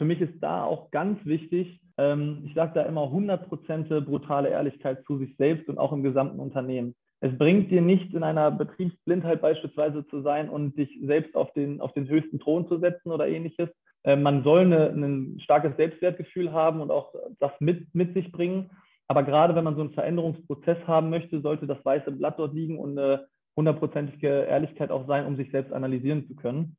für mich ist da auch ganz wichtig, ähm, ich sage da immer 100% brutale Ehrlichkeit zu sich selbst und auch im gesamten Unternehmen. Es bringt dir nicht in einer Betriebsblindheit beispielsweise zu sein und dich selbst auf den, auf den höchsten Thron zu setzen oder ähnliches. Äh, man soll eine, ein starkes Selbstwertgefühl haben und auch das mit, mit sich bringen. Aber gerade wenn man so einen Veränderungsprozess haben möchte, sollte das weiße Blatt dort liegen und eine hundertprozentige Ehrlichkeit auch sein, um sich selbst analysieren zu können.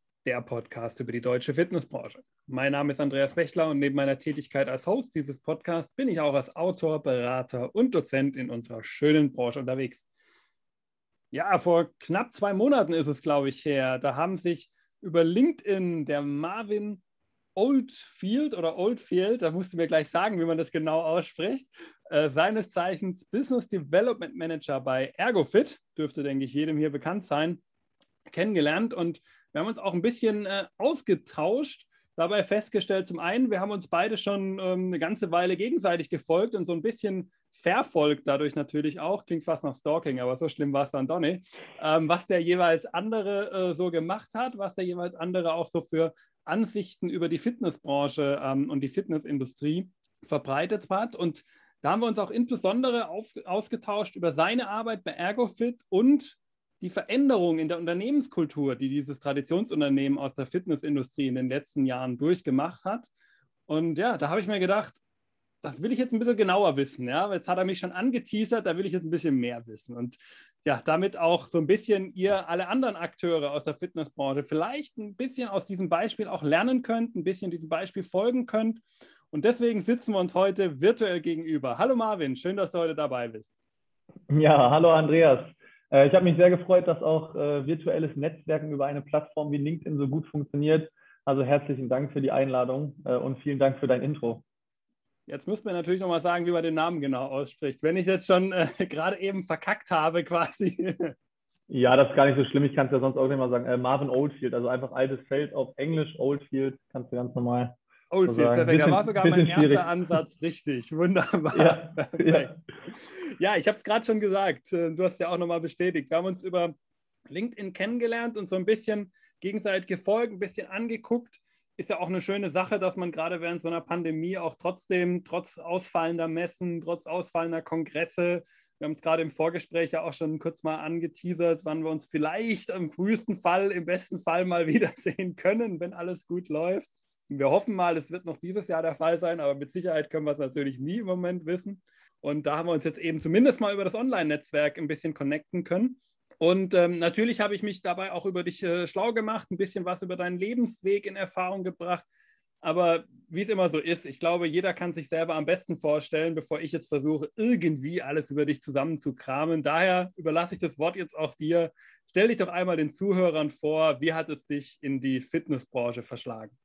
der Podcast über die deutsche Fitnessbranche. Mein Name ist Andreas Bechler und neben meiner Tätigkeit als Host dieses Podcasts bin ich auch als Autor, Berater und Dozent in unserer schönen Branche unterwegs. Ja, vor knapp zwei Monaten ist es, glaube ich, her. Da haben sich über LinkedIn der Marvin Oldfield oder Oldfield, da musst du mir gleich sagen, wie man das genau ausspricht, äh, seines Zeichens Business Development Manager bei Ergofit, dürfte, denke ich, jedem hier bekannt sein, kennengelernt und wir haben uns auch ein bisschen äh, ausgetauscht, dabei festgestellt, zum einen, wir haben uns beide schon ähm, eine ganze Weile gegenseitig gefolgt und so ein bisschen verfolgt dadurch natürlich auch, klingt fast nach Stalking, aber so schlimm war es dann doch nicht, ähm, was der jeweils andere äh, so gemacht hat, was der jeweils andere auch so für Ansichten über die Fitnessbranche ähm, und die Fitnessindustrie verbreitet hat. Und da haben wir uns auch insbesondere auf, ausgetauscht über seine Arbeit bei Ergofit und die Veränderung in der Unternehmenskultur, die dieses Traditionsunternehmen aus der Fitnessindustrie in den letzten Jahren durchgemacht hat. Und ja, da habe ich mir gedacht, das will ich jetzt ein bisschen genauer wissen. Ja? Jetzt hat er mich schon angeteasert, da will ich jetzt ein bisschen mehr wissen. Und ja, damit auch so ein bisschen ihr alle anderen Akteure aus der Fitnessbranche vielleicht ein bisschen aus diesem Beispiel auch lernen könnt, ein bisschen diesem Beispiel folgen könnt. Und deswegen sitzen wir uns heute virtuell gegenüber. Hallo Marvin, schön, dass du heute dabei bist. Ja, hallo Andreas. Äh, ich habe mich sehr gefreut, dass auch äh, virtuelles Netzwerken über eine Plattform wie LinkedIn so gut funktioniert. Also herzlichen Dank für die Einladung äh, und vielen Dank für dein Intro. Jetzt müsste man natürlich nochmal sagen, wie man den Namen genau ausspricht. Wenn ich jetzt schon äh, gerade eben verkackt habe, quasi. ja, das ist gar nicht so schlimm. Ich kann es ja sonst auch nicht mal sagen. Äh, Marvin Oldfield, also einfach altes Feld auf Englisch, Oldfield, kannst du ganz normal. Oldfield, so perfekt. Bisschen, da war sogar mein erster schwierig. Ansatz richtig. Wunderbar. Ja, ja. ja ich habe es gerade schon gesagt. Äh, du hast ja auch nochmal bestätigt. Wir haben uns über LinkedIn kennengelernt und so ein bisschen gegenseitig gefolgt, ein bisschen angeguckt ist ja auch eine schöne Sache, dass man gerade während so einer Pandemie auch trotzdem, trotz ausfallender Messen, trotz ausfallender Kongresse, wir haben es gerade im Vorgespräch ja auch schon kurz mal angeteasert, wann wir uns vielleicht im frühesten Fall, im besten Fall mal wiedersehen können, wenn alles gut läuft. Wir hoffen mal, es wird noch dieses Jahr der Fall sein, aber mit Sicherheit können wir es natürlich nie im Moment wissen. Und da haben wir uns jetzt eben zumindest mal über das Online-Netzwerk ein bisschen connecten können. Und ähm, natürlich habe ich mich dabei auch über dich äh, schlau gemacht, ein bisschen was über deinen Lebensweg in Erfahrung gebracht. Aber wie es immer so ist, ich glaube, jeder kann sich selber am besten vorstellen, bevor ich jetzt versuche, irgendwie alles über dich zusammenzukramen. Daher überlasse ich das Wort jetzt auch dir. Stell dich doch einmal den Zuhörern vor, wie hat es dich in die Fitnessbranche verschlagen?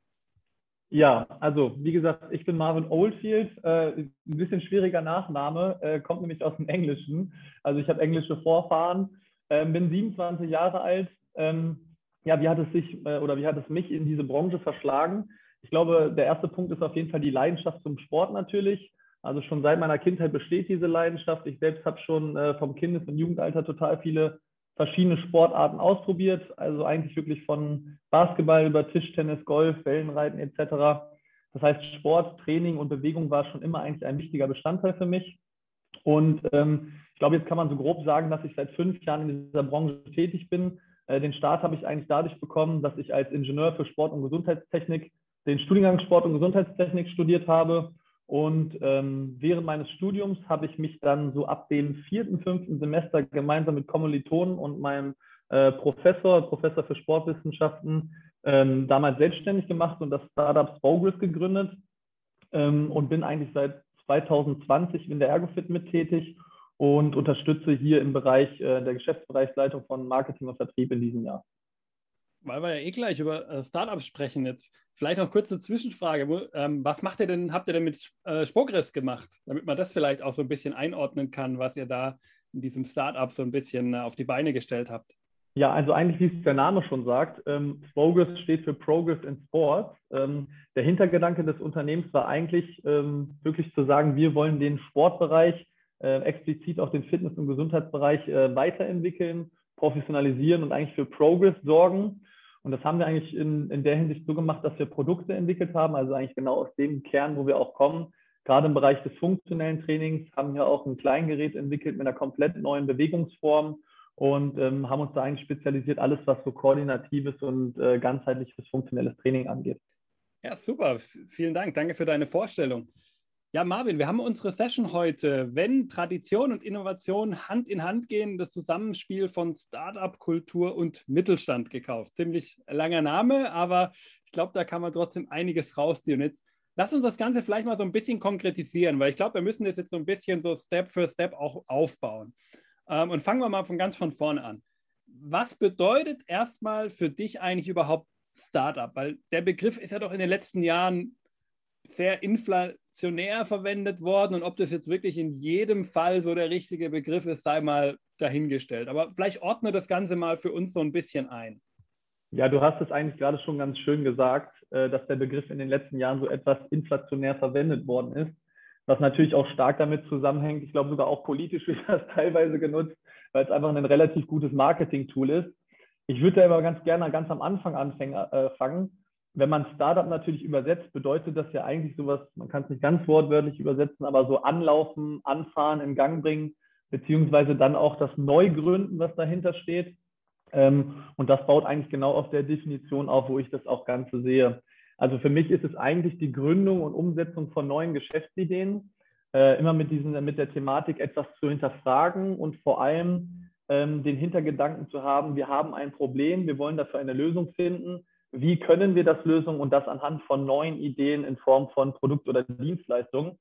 Ja, also wie gesagt, ich bin Marvin Oldfield. Äh, ein bisschen schwieriger Nachname, äh, kommt nämlich aus dem Englischen. Also ich habe englische Vorfahren ähm, bin 27 Jahre alt. Ähm, ja, wie hat es sich äh, oder wie hat es mich in diese Branche verschlagen? Ich glaube, der erste Punkt ist auf jeden Fall die Leidenschaft zum Sport natürlich. Also schon seit meiner Kindheit besteht diese Leidenschaft. Ich selbst habe schon äh, vom Kindes- und Jugendalter total viele verschiedene Sportarten ausprobiert. Also eigentlich wirklich von Basketball über Tischtennis, Golf, Wellenreiten etc. Das heißt, Sport, Training und Bewegung war schon immer eigentlich ein wichtiger Bestandteil für mich. Und ähm, ich glaube, jetzt kann man so grob sagen, dass ich seit fünf Jahren in dieser Branche tätig bin. Äh, den Start habe ich eigentlich dadurch bekommen, dass ich als Ingenieur für Sport und Gesundheitstechnik den Studiengang Sport und Gesundheitstechnik studiert habe. Und ähm, während meines Studiums habe ich mich dann so ab dem vierten, fünften Semester gemeinsam mit Kommilitonen und meinem äh, Professor, Professor für Sportwissenschaften, ähm, damals selbstständig gemacht und das Startup Spogris gegründet ähm, und bin eigentlich seit 2020 in der Ergofit mit tätig und unterstütze hier im Bereich äh, der Geschäftsbereichsleitung von Marketing und Vertrieb in diesem Jahr. Weil wir ja eh gleich über äh, Startups sprechen, jetzt vielleicht noch kurze Zwischenfrage. Ähm, was macht ihr denn, habt ihr denn mit äh, Spogress gemacht, damit man das vielleicht auch so ein bisschen einordnen kann, was ihr da in diesem Startup so ein bisschen äh, auf die Beine gestellt habt? Ja, also eigentlich, wie es der Name schon sagt, ähm, Progress steht für Progress in Sports. Ähm, der Hintergedanke des Unternehmens war eigentlich ähm, wirklich zu sagen, wir wollen den Sportbereich, äh, explizit auch den Fitness- und Gesundheitsbereich äh, weiterentwickeln, professionalisieren und eigentlich für Progress sorgen. Und das haben wir eigentlich in, in der Hinsicht so gemacht, dass wir Produkte entwickelt haben, also eigentlich genau aus dem Kern, wo wir auch kommen. Gerade im Bereich des funktionellen Trainings haben wir auch ein Kleingerät entwickelt mit einer komplett neuen Bewegungsform und ähm, haben uns da eigentlich spezialisiert, alles was so koordinatives und äh, ganzheitliches funktionelles Training angeht. Ja, super. Vielen Dank. Danke für deine Vorstellung. Ja, Marvin, wir haben unsere Session heute, wenn Tradition und Innovation Hand in Hand gehen, das Zusammenspiel von Startup, Kultur und Mittelstand gekauft. Ziemlich langer Name, aber ich glaube, da kann man trotzdem einiges rausziehen. Jetzt lass uns das Ganze vielleicht mal so ein bisschen konkretisieren, weil ich glaube, wir müssen das jetzt so ein bisschen so Step für Step auch aufbauen. Ähm, und fangen wir mal von ganz von vorne an. Was bedeutet erstmal für dich eigentlich überhaupt Startup? Weil der Begriff ist ja doch in den letzten Jahren sehr inflationär verwendet worden und ob das jetzt wirklich in jedem Fall so der richtige Begriff ist, sei mal dahingestellt. Aber vielleicht ordne das Ganze mal für uns so ein bisschen ein. Ja, du hast es eigentlich gerade schon ganz schön gesagt, äh, dass der Begriff in den letzten Jahren so etwas inflationär verwendet worden ist, was natürlich auch stark damit zusammenhängt. Ich glaube sogar auch politisch wird das teilweise genutzt, weil es einfach ein relativ gutes Marketing-Tool ist. Ich würde da aber ganz gerne ganz am Anfang anfangen, äh, wenn man Startup natürlich übersetzt, bedeutet das ja eigentlich sowas, man kann es nicht ganz wortwörtlich übersetzen, aber so anlaufen, anfahren, in Gang bringen, beziehungsweise dann auch das Neugründen, was dahinter steht. Ähm, und das baut eigentlich genau auf der Definition auf, wo ich das auch Ganze sehe. Also für mich ist es eigentlich die Gründung und Umsetzung von neuen Geschäftsideen, äh, immer mit, diesen, mit der Thematik etwas zu hinterfragen und vor allem ähm, den Hintergedanken zu haben, wir haben ein Problem, wir wollen dafür eine Lösung finden wie können wir das lösen und das anhand von neuen Ideen in Form von Produkt oder Dienstleistung.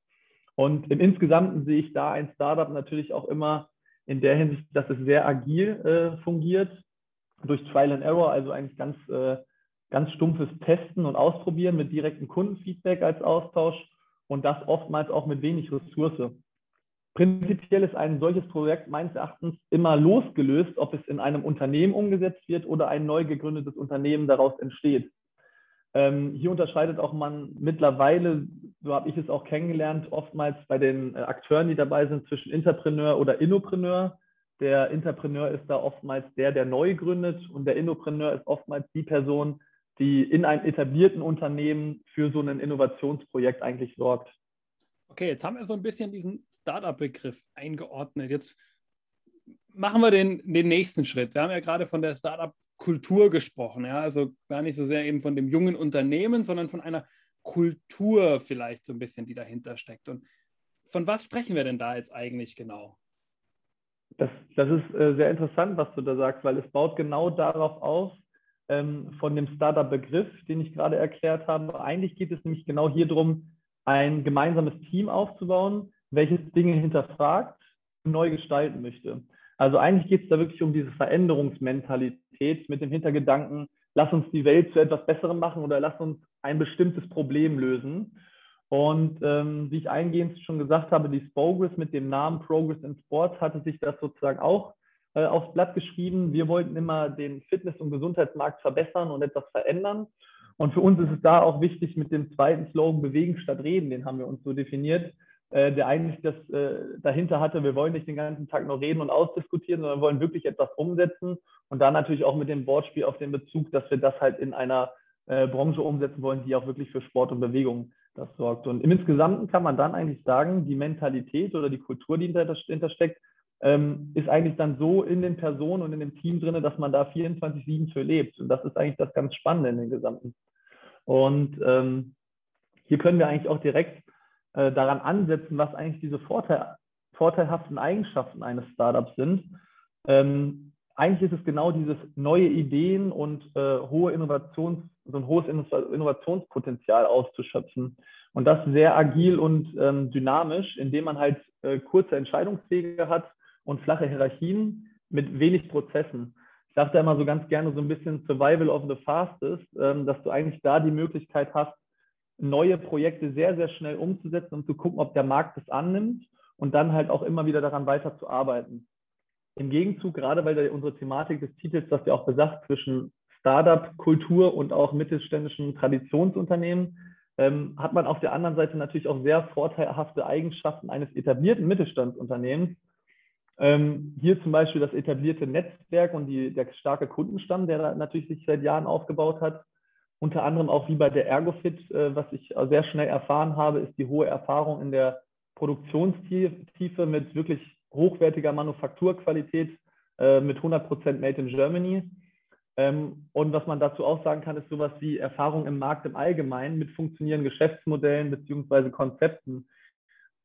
Und im Insgesamten sehe ich da ein Startup natürlich auch immer in der Hinsicht, dass es sehr agil äh, fungiert, durch Trial and Error, also eigentlich ganz, äh, ganz stumpfes Testen und Ausprobieren mit direktem Kundenfeedback als Austausch und das oftmals auch mit wenig Ressource. Prinzipiell ist ein solches Projekt meines Erachtens immer losgelöst, ob es in einem Unternehmen umgesetzt wird oder ein neu gegründetes Unternehmen daraus entsteht. Ähm, hier unterscheidet auch man mittlerweile, so habe ich es auch kennengelernt, oftmals bei den äh, Akteuren, die dabei sind, zwischen Interpreneur oder Innopreneur. Der Interpreneur ist da oftmals der, der neu gründet und der Innopreneur ist oftmals die Person, die in einem etablierten Unternehmen für so ein Innovationsprojekt eigentlich sorgt. Okay, jetzt haben wir so ein bisschen diesen Startup-Begriff eingeordnet. Jetzt machen wir den, den nächsten Schritt. Wir haben ja gerade von der Startup-Kultur gesprochen, ja, also gar nicht so sehr eben von dem jungen Unternehmen, sondern von einer Kultur vielleicht so ein bisschen, die dahinter steckt. Und von was sprechen wir denn da jetzt eigentlich genau? Das, das ist äh, sehr interessant, was du da sagst, weil es baut genau darauf auf, ähm, von dem Startup-Begriff, den ich gerade erklärt habe. Eigentlich geht es nämlich genau hier darum, ein gemeinsames Team aufzubauen, welches Dinge hinterfragt und neu gestalten möchte. Also eigentlich geht es da wirklich um diese Veränderungsmentalität mit dem Hintergedanken, lass uns die Welt zu etwas Besserem machen oder lass uns ein bestimmtes Problem lösen. Und ähm, wie ich eingehend schon gesagt habe, die Spogress mit dem Namen Progress in Sports hatte sich das sozusagen auch äh, aufs Blatt geschrieben. Wir wollten immer den Fitness- und Gesundheitsmarkt verbessern und etwas verändern. Und für uns ist es da auch wichtig mit dem zweiten Slogan Bewegen statt Reden, den haben wir uns so definiert, äh, der eigentlich das äh, dahinter hatte, wir wollen nicht den ganzen Tag nur reden und ausdiskutieren, sondern wollen wirklich etwas umsetzen und da natürlich auch mit dem Wortspiel auf den Bezug, dass wir das halt in einer äh, Branche umsetzen wollen, die auch wirklich für Sport und Bewegung das sorgt. Und im Insgesamten kann man dann eigentlich sagen, die Mentalität oder die Kultur, die dahinter steckt, ähm, ist eigentlich dann so in den Personen und in dem Team drin, dass man da 24-7 für lebt. Und das ist eigentlich das ganz Spannende in den Gesamten. Und ähm, hier können wir eigentlich auch direkt äh, daran ansetzen, was eigentlich diese Vorteil, vorteilhaften Eigenschaften eines Startups sind. Ähm, eigentlich ist es genau dieses neue Ideen und äh, hohe Innovations, so ein hohes Innovationspotenzial auszuschöpfen. Und das sehr agil und ähm, dynamisch, indem man halt äh, kurze Entscheidungswege hat und flache Hierarchien mit wenig Prozessen. sage da immer so ganz gerne so ein bisschen Survival of the Fastest, ähm, dass du eigentlich da die Möglichkeit hast, neue Projekte sehr, sehr schnell umzusetzen, um zu gucken, ob der Markt es annimmt und dann halt auch immer wieder daran weiterzuarbeiten. Im Gegenzug, gerade weil unsere Thematik des Titels, das ja auch besagt, zwischen Startup-Kultur und auch mittelständischen Traditionsunternehmen, ähm, hat man auf der anderen Seite natürlich auch sehr vorteilhafte Eigenschaften eines etablierten Mittelstandsunternehmens. Ähm, hier zum Beispiel das etablierte Netzwerk und die, der starke Kundenstamm, der natürlich sich seit Jahren aufgebaut hat. Unter anderem auch wie bei der Ergofit, äh, was ich sehr schnell erfahren habe, ist die hohe Erfahrung in der Produktionstiefe mit wirklich hochwertiger Manufakturqualität äh, mit 100% Made in Germany. Ähm, und was man dazu auch sagen kann, ist sowas wie Erfahrung im Markt im Allgemeinen mit funktionierenden Geschäftsmodellen bzw. Konzepten.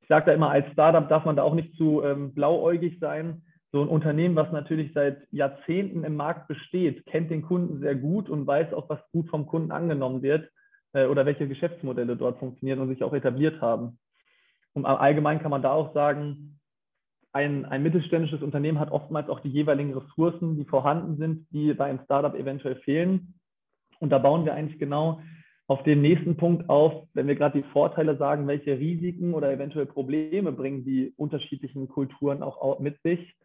Ich sage da immer, als Startup darf man da auch nicht zu ähm, blauäugig sein. So ein Unternehmen, was natürlich seit Jahrzehnten im Markt besteht, kennt den Kunden sehr gut und weiß auch, was gut vom Kunden angenommen wird äh, oder welche Geschäftsmodelle dort funktionieren und sich auch etabliert haben. Und allgemein kann man da auch sagen, ein, ein mittelständisches Unternehmen hat oftmals auch die jeweiligen Ressourcen, die vorhanden sind, die bei einem Startup eventuell fehlen. Und da bauen wir eigentlich genau auf den nächsten Punkt auf, wenn wir gerade die Vorteile sagen, welche Risiken oder eventuell Probleme bringen die unterschiedlichen Kulturen auch mit sich.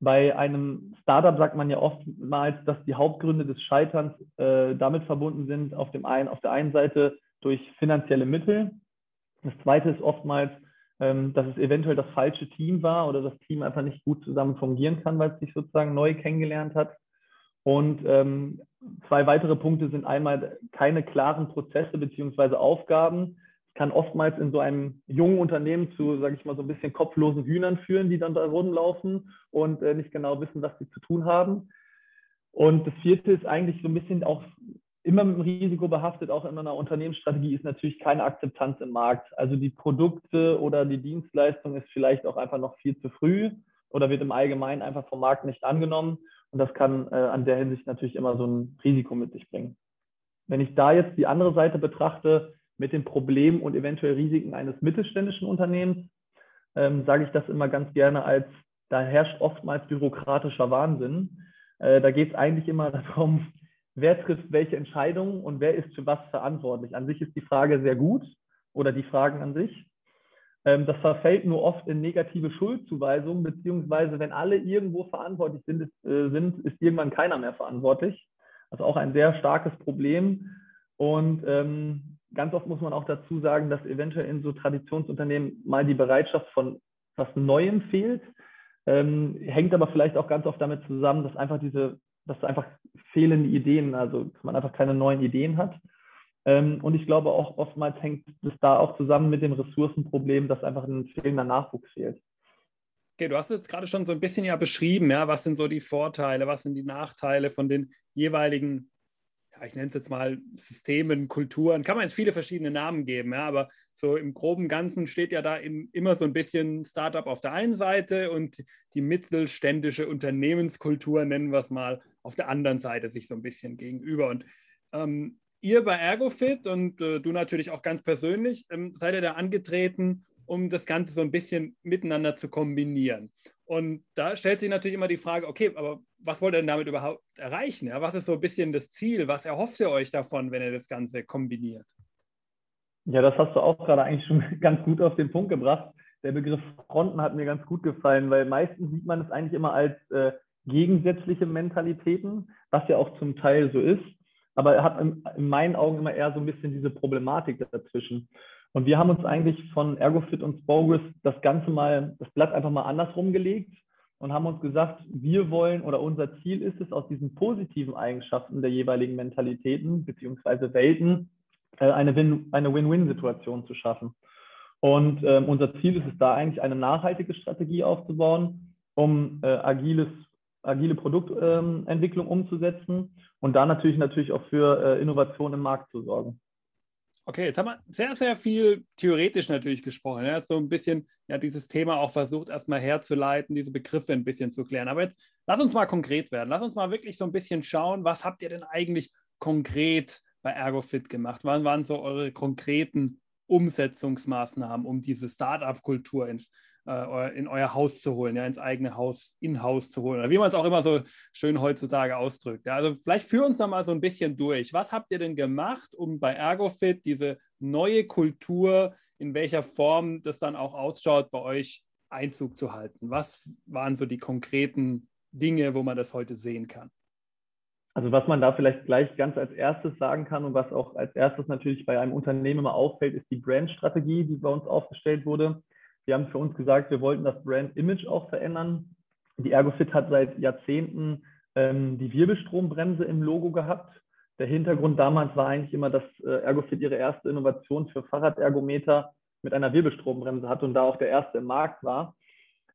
Bei einem Startup sagt man ja oftmals, dass die Hauptgründe des Scheiterns äh, damit verbunden sind, auf, dem einen, auf der einen Seite durch finanzielle Mittel. Das zweite ist oftmals ähm, dass es eventuell das falsche Team war oder das Team einfach nicht gut zusammen fungieren kann, weil es sich sozusagen neu kennengelernt hat. Und ähm, zwei weitere Punkte sind einmal keine klaren Prozesse beziehungsweise Aufgaben. Kann oftmals in so einem jungen Unternehmen zu, sage ich mal, so ein bisschen kopflosen Hühnern führen, die dann da rumlaufen und äh, nicht genau wissen, was sie zu tun haben. Und das vierte ist eigentlich so ein bisschen auch immer mit dem Risiko behaftet, auch in einer Unternehmensstrategie, ist natürlich keine Akzeptanz im Markt. Also die Produkte oder die Dienstleistung ist vielleicht auch einfach noch viel zu früh oder wird im Allgemeinen einfach vom Markt nicht angenommen. Und das kann äh, an der Hinsicht natürlich immer so ein Risiko mit sich bringen. Wenn ich da jetzt die andere Seite betrachte, mit den Problemen und eventuell Risiken eines mittelständischen Unternehmens, ähm, sage ich das immer ganz gerne als, da herrscht oftmals bürokratischer Wahnsinn. Äh, da geht es eigentlich immer darum, wer trifft welche Entscheidungen und wer ist für was verantwortlich. An sich ist die Frage sehr gut oder die Fragen an sich. Ähm, das verfällt nur oft in negative Schuldzuweisungen, beziehungsweise wenn alle irgendwo verantwortlich sind, ist, äh, sind, ist irgendwann keiner mehr verantwortlich. Also auch ein sehr starkes Problem. Und ähm, ganz oft muss man auch dazu sagen, dass eventuell in so Traditionsunternehmen mal die Bereitschaft von was Neuem fehlt. Ähm, hängt aber vielleicht auch ganz oft damit zusammen, dass einfach diese dass einfach fehlende Ideen, also dass man einfach keine neuen Ideen hat. Ähm, und ich glaube auch oftmals hängt es da auch zusammen mit dem Ressourcenproblem, dass einfach ein fehlender Nachwuchs fehlt. Okay, du hast jetzt gerade schon so ein bisschen ja beschrieben, ja, was sind so die Vorteile, was sind die Nachteile von den jeweiligen ja, ich nenne es jetzt mal Systemen, Kulturen, kann man jetzt viele verschiedene Namen geben, ja, aber so im groben Ganzen steht ja da im, immer so ein bisschen Startup auf der einen Seite und die mittelständische Unternehmenskultur, nennen wir es mal, auf der anderen Seite sich so ein bisschen gegenüber. Und ähm, ihr bei Ergofit und äh, du natürlich auch ganz persönlich, ähm, seid ihr da angetreten, um das Ganze so ein bisschen miteinander zu kombinieren. Und da stellt sich natürlich immer die Frage, okay, aber was wollt ihr denn damit überhaupt erreichen? Ja? Was ist so ein bisschen das Ziel? Was erhofft ihr euch davon, wenn ihr das Ganze kombiniert? Ja, das hast du auch gerade eigentlich schon ganz gut auf den Punkt gebracht. Der Begriff Fronten hat mir ganz gut gefallen, weil meistens sieht man es eigentlich immer als äh, gegensätzliche Mentalitäten, was ja auch zum Teil so ist. Aber er hat in, in meinen Augen immer eher so ein bisschen diese Problematik dazwischen. Und wir haben uns eigentlich von Ergofit und Spogus das Ganze mal, das Blatt einfach mal andersrum gelegt und haben uns gesagt, wir wollen oder unser Ziel ist es, aus diesen positiven Eigenschaften der jeweiligen Mentalitäten bzw. Welten äh, eine Win-Win-Situation zu schaffen. Und äh, unser Ziel ist es da eigentlich, eine nachhaltige Strategie aufzubauen, um äh, agiles, agile Produktentwicklung ähm, umzusetzen und da natürlich, natürlich auch für äh, Innovation im Markt zu sorgen. Okay, jetzt haben wir sehr, sehr viel theoretisch natürlich gesprochen. Ja, so ein bisschen ja, dieses Thema auch versucht, erstmal herzuleiten, diese Begriffe ein bisschen zu klären. Aber jetzt lass uns mal konkret werden. Lass uns mal wirklich so ein bisschen schauen, was habt ihr denn eigentlich konkret bei ErgoFit gemacht? Wann waren so eure konkreten Umsetzungsmaßnahmen, um diese Startup-Kultur ins in euer Haus zu holen, ja, ins eigene Haus, in-Haus zu holen, oder wie man es auch immer so schön heutzutage ausdrückt. Ja. Also vielleicht führ uns da mal so ein bisschen durch. Was habt ihr denn gemacht, um bei Ergofit diese neue Kultur, in welcher Form das dann auch ausschaut, bei euch Einzug zu halten? Was waren so die konkreten Dinge, wo man das heute sehen kann? Also was man da vielleicht gleich ganz als erstes sagen kann und was auch als erstes natürlich bei einem Unternehmen immer auffällt, ist die Brandstrategie, die bei uns aufgestellt wurde. Wir haben für uns gesagt, wir wollten das Brand-Image auch verändern. Die Ergofit hat seit Jahrzehnten ähm, die Wirbelstrombremse im Logo gehabt. Der Hintergrund damals war eigentlich immer, dass äh, Ergofit ihre erste Innovation für Fahrradergometer mit einer Wirbelstrombremse hatte und da auch der erste im Markt war.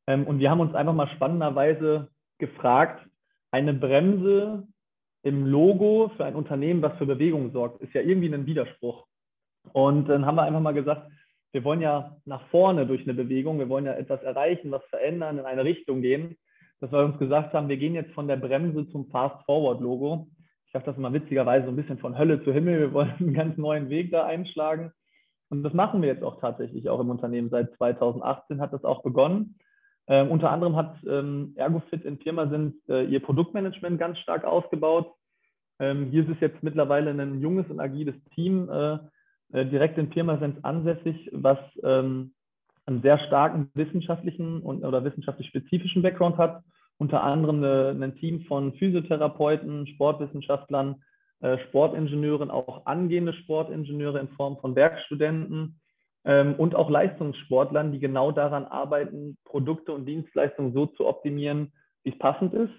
Ähm, und wir haben uns einfach mal spannenderweise gefragt, eine Bremse im Logo für ein Unternehmen, was für Bewegung sorgt, ist ja irgendwie ein Widerspruch. Und dann haben wir einfach mal gesagt, wir wollen ja nach vorne durch eine Bewegung, wir wollen ja etwas erreichen, was verändern, in eine Richtung gehen, dass wir uns gesagt haben, wir gehen jetzt von der Bremse zum Fast-Forward-Logo. Ich dachte das immer witzigerweise so ein bisschen von Hölle zu Himmel. Wir wollen einen ganz neuen Weg da einschlagen. Und das machen wir jetzt auch tatsächlich auch im Unternehmen. Seit 2018 hat das auch begonnen. Ähm, unter anderem hat ähm, Ergofit in Firma sind äh, ihr Produktmanagement ganz stark ausgebaut. Ähm, hier ist es jetzt mittlerweile ein junges und agiles Team äh, äh, direkt in Pirmasens ansässig, was ähm, einen sehr starken wissenschaftlichen und, oder wissenschaftlich spezifischen Background hat. Unter anderem eine, ein Team von Physiotherapeuten, Sportwissenschaftlern, äh, Sportingenieuren, auch angehende Sportingenieure in Form von Werkstudenten ähm, und auch Leistungssportlern, die genau daran arbeiten, Produkte und Dienstleistungen so zu optimieren, wie es passend ist.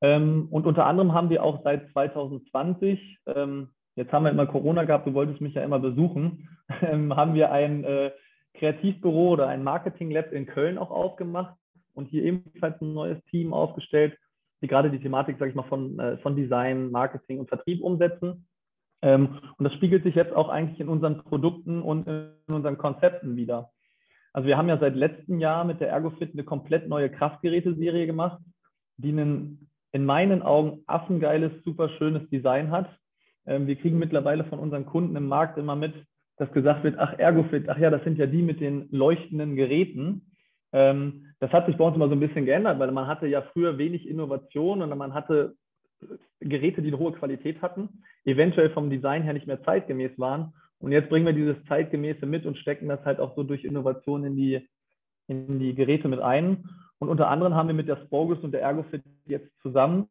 Ähm, und unter anderem haben wir auch seit 2020, ähm, jetzt haben wir immer Corona gehabt, du wolltest mich ja immer besuchen, ähm, haben wir ein äh, Kreativbüro oder ein Marketing Lab in Köln auch aufgemacht und hier ebenfalls ein neues Team aufgestellt, die gerade die Thematik, sage ich mal, von, äh, von Design, Marketing und Vertrieb umsetzen. Ähm, und das spiegelt sich jetzt auch eigentlich in unseren Produkten und in unseren Konzepten wieder. Also wir haben ja seit letztem Jahr mit der Ergofit eine komplett neue Kraftgeräteserie gemacht, die einen in meinen Augen affengeiles, super schönes Design hat. Ähm, wir kriegen mittlerweile von unseren Kunden im Markt immer mit, dass gesagt wird, ach Ergofit, ach ja, das sind ja die mit den leuchtenden Geräten. Ähm, das hat sich bei uns immer so ein bisschen geändert, weil man hatte ja früher wenig Innovation und man hatte Geräte, die eine hohe Qualität hatten, eventuell vom Design her nicht mehr zeitgemäß waren. Und jetzt bringen wir dieses Zeitgemäße mit und stecken das halt auch so durch Innovation in die, in die Geräte mit ein. Und unter anderem haben wir mit der Spogus und der Ergofit jetzt zusammen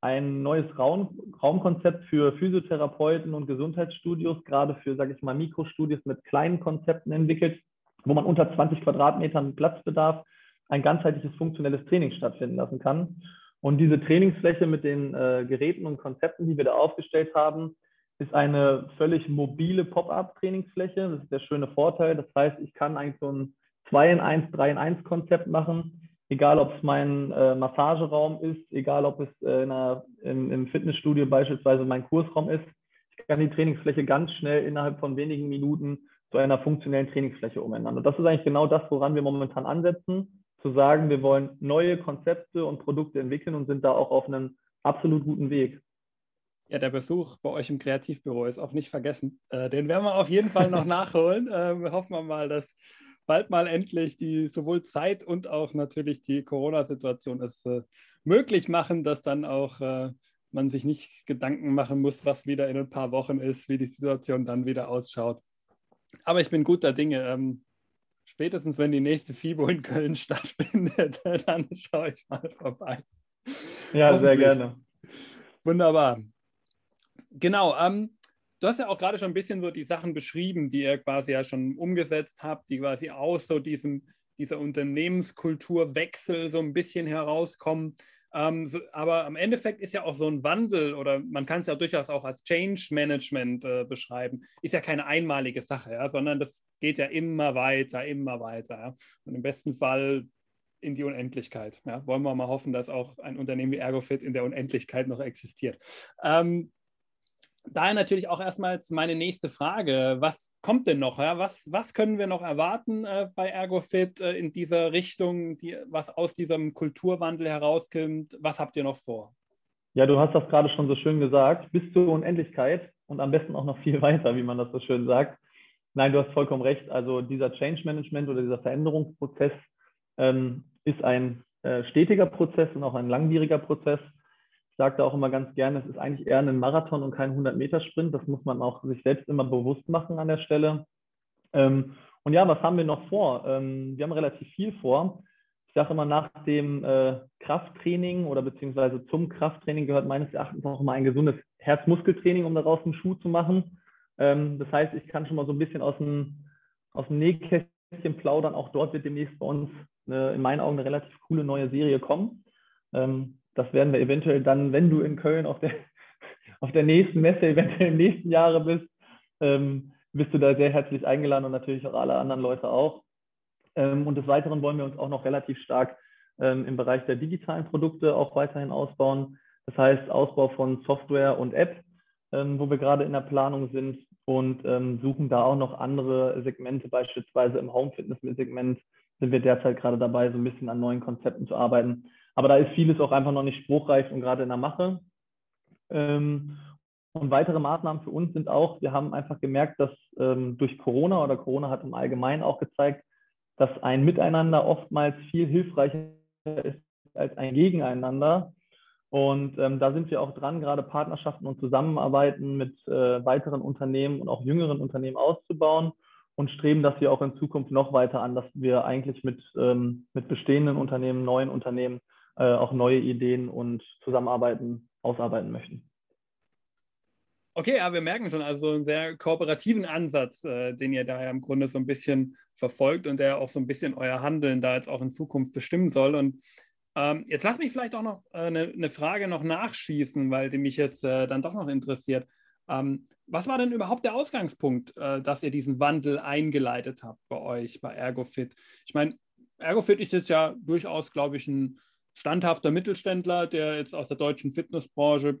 ein neues Raum, Raumkonzept für Physiotherapeuten und Gesundheitsstudios, gerade für, sage ich mal, Mikrostudios mit kleinen Konzepten entwickelt, wo man unter 20 Quadratmetern Platzbedarf ein ganzheitliches funktionelles Training stattfinden lassen kann. Und diese Trainingsfläche mit den äh, Geräten und Konzepten, die wir da aufgestellt haben, ist eine völlig mobile Pop-up-Trainingsfläche. Das ist der schöne Vorteil. Das heißt, ich kann eigentlich so ein 2 in 1, 3 in 1 Konzept machen, egal ob es mein äh, Massageraum ist, egal ob es äh, einer, im, im, Fitnessstudio beispielsweise mein Kursraum ist. Ich kann die Trainingsfläche ganz schnell innerhalb von wenigen Minuten zu einer funktionellen Trainingsfläche umändern. Und das ist eigentlich genau das, woran wir momentan ansetzen, zu sagen, wir wollen neue Konzepte und Produkte entwickeln und sind da auch auf einem absolut guten Weg. Ja, der Besuch bei euch im Kreativbüro ist auch nicht vergessen. Äh, den werden wir auf jeden Fall noch nachholen. Äh, hoffen wir mal, dass bald mal endlich die sowohl Zeit und auch natürlich die Corona-Situation es äh, möglich machen, dass dann auch äh, man sich nicht Gedanken machen muss, was wieder in ein paar Wochen ist, wie die Situation dann wieder ausschaut. Aber ich bin guter Dinge. Ähm, spätestens wenn die nächste FIBO in Köln stattfindet, dann schaue ich mal vorbei. Ja, sehr gerne. Wunderbar. Genau. Ähm, Du hast ja auch gerade schon ein bisschen so die Sachen beschrieben, die ihr quasi ja schon umgesetzt habt, die quasi aus so diesem, dieser Unternehmenskulturwechsel so ein bisschen herauskommen. Ähm, so, aber am Endeffekt ist ja auch so ein Wandel oder man kann es ja durchaus auch als Change Management äh, beschreiben, ist ja keine einmalige Sache, ja, sondern das geht ja immer weiter, immer weiter. Ja. Und im besten Fall in die Unendlichkeit. Ja. Wollen wir mal hoffen, dass auch ein Unternehmen wie Ergofit in der Unendlichkeit noch existiert. Ähm, daher natürlich auch erstmal meine nächste Frage. Was kommt denn noch? Ja? Was, was können wir noch erwarten äh, bei Ergofit äh, in dieser Richtung, die, was aus diesem Kulturwandel herauskommt? Was habt ihr noch vor? Ja, du hast das gerade schon so schön gesagt, bis zur Unendlichkeit und am besten auch noch viel weiter, wie man das so schön sagt. nein, du hast vollkommen recht. Also dieser Change Management oder dieser Veränderungsprozess ähm, ist ein äh, stetiger Prozess und auch ein langwieriger Prozess. Sage da auch immer ganz gerne, es ist eigentlich eher ein Marathon und kein 100-Meter-Sprint. Das muss man auch sich selbst immer bewusst machen an der Stelle. Ähm, und ja, was haben wir noch vor? Ähm, wir haben relativ viel vor. Ich sage immer, nach dem äh, Krafttraining oder beziehungsweise zum Krafttraining gehört meines Erachtens auch immer ein gesundes Herzmuskeltraining, um daraus einen Schuh zu machen. Ähm, das heißt, ich kann schon mal so ein bisschen aus dem, aus dem Nähkästchen plaudern. Auch dort wird demnächst bei uns eine, in meinen Augen eine relativ coole neue Serie kommen. Ähm, das werden wir eventuell dann, wenn du in Köln auf der, auf der nächsten Messe, eventuell im nächsten Jahre bist, ähm, bist du da sehr herzlich eingeladen und natürlich auch alle anderen Leute auch. Ähm, und des Weiteren wollen wir uns auch noch relativ stark ähm, im Bereich der digitalen Produkte auch weiterhin ausbauen. Das heißt Ausbau von Software und App, ähm, wo wir gerade in der Planung sind und ähm, suchen da auch noch andere Segmente, beispielsweise im Home Fitness Segment sind wir derzeit gerade dabei, so ein bisschen an neuen Konzepten zu arbeiten. Aber da ist vieles auch einfach noch nicht spruchreif und gerade in der Mache. Ähm, und weitere Maßnahmen für uns sind auch, wir haben einfach gemerkt, dass ähm, durch Corona oder Corona hat im Allgemeinen auch gezeigt, dass ein Miteinander oftmals viel hilfreicher ist als ein Gegeneinander. Und ähm, da sind wir auch dran, gerade Partnerschaften und Zusammenarbeiten mit äh, weiteren Unternehmen und auch jüngeren Unternehmen auszubauen und streben das hier auch in Zukunft noch weiter an, dass wir eigentlich mit, ähm, mit bestehenden Unternehmen, neuen Unternehmen äh, auch neue Ideen und Zusammenarbeiten ausarbeiten möchten. Okay, aber wir merken schon also einen sehr kooperativen Ansatz, äh, den ihr da ja im Grunde so ein bisschen verfolgt und der auch so ein bisschen euer Handeln da jetzt auch in Zukunft bestimmen soll. Und ähm, jetzt lass mich vielleicht auch noch äh, eine, eine, Frage noch nachschießen, weil die mich jetzt äh, dann doch noch interessiert. Ähm, was war denn überhaupt der Ausgangspunkt, äh, dass ihr diesen Wandel eingeleitet habt bei euch, bei Ergofit? Ich meine, Ergofit ist jetzt ja durchaus, glaube ich, ein standhafter Mittelständler, der jetzt aus der deutschen Fitnessbranche,